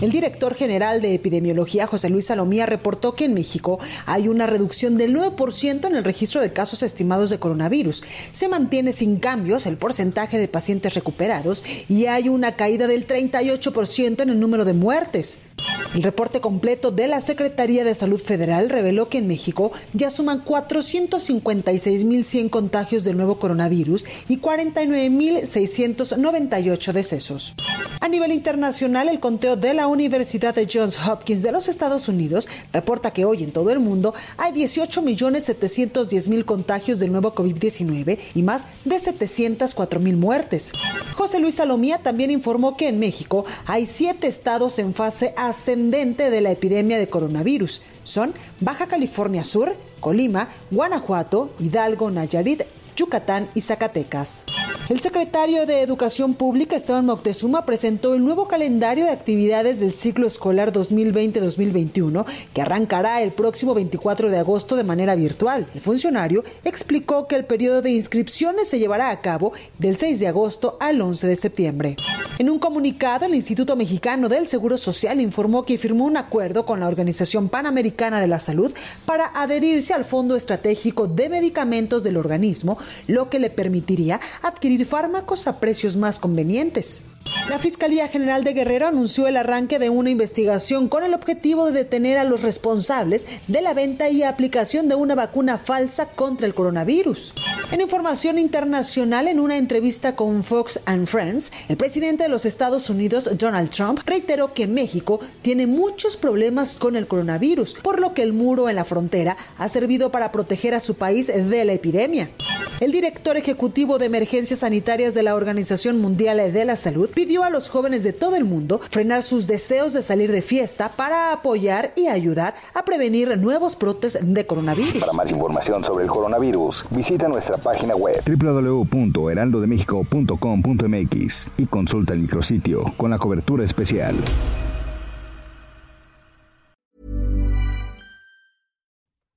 El director general de epidemiología, José Luis Salomía, reportó que en México hay una reducción del 9% en el registro de casos estimados de coronavirus. Se mantiene sin cambios el porcentaje de pacientes recuperados y hay una caída del 38% en el número de muertes. El reporte completo de la Secretaría de Salud Federal reveló que en México ya suman 456.100 contagios del nuevo coronavirus y 49.698 decesos. A nivel internacional, el conteo de la Universidad de Johns Hopkins de los Estados Unidos reporta que hoy en todo el mundo hay 18.710.000 contagios del nuevo COVID-19 y más de 704.000 muertes. José Luis Salomía también informó que en México hay siete estados en fase ascendente de la epidemia de coronavirus. Son Baja California Sur, Colima, Guanajuato, Hidalgo, Nayarit, Yucatán y Zacatecas. El secretario de Educación Pública, Esteban Moctezuma, presentó el nuevo calendario de actividades del ciclo escolar 2020-2021, que arrancará el próximo 24 de agosto de manera virtual. El funcionario explicó que el periodo de inscripciones se llevará a cabo del 6 de agosto al 11 de septiembre. En un comunicado, el Instituto Mexicano del Seguro Social informó que firmó un acuerdo con la Organización Panamericana de la Salud para adherirse al Fondo Estratégico de Medicamentos del organismo, lo que le permitiría adquirir fármacos a precios más convenientes. La Fiscalía General de Guerrero anunció el arranque de una investigación con el objetivo de detener a los responsables de la venta y aplicación de una vacuna falsa contra el coronavirus. En información internacional, en una entrevista con Fox and Friends, el presidente de los Estados Unidos, Donald Trump, reiteró que México tiene muchos problemas con el coronavirus, por lo que el muro en la frontera ha servido para proteger a su país de la epidemia. El director ejecutivo de emergencias sanitarias de la Organización Mundial de la Salud pidió a los jóvenes de todo el mundo frenar sus deseos de salir de fiesta para apoyar y ayudar a prevenir nuevos brotes de coronavirus. Para más información sobre el coronavirus, visita nuestra página web www.heraldodemexico.com.mx y consulta el micrositio con la cobertura especial.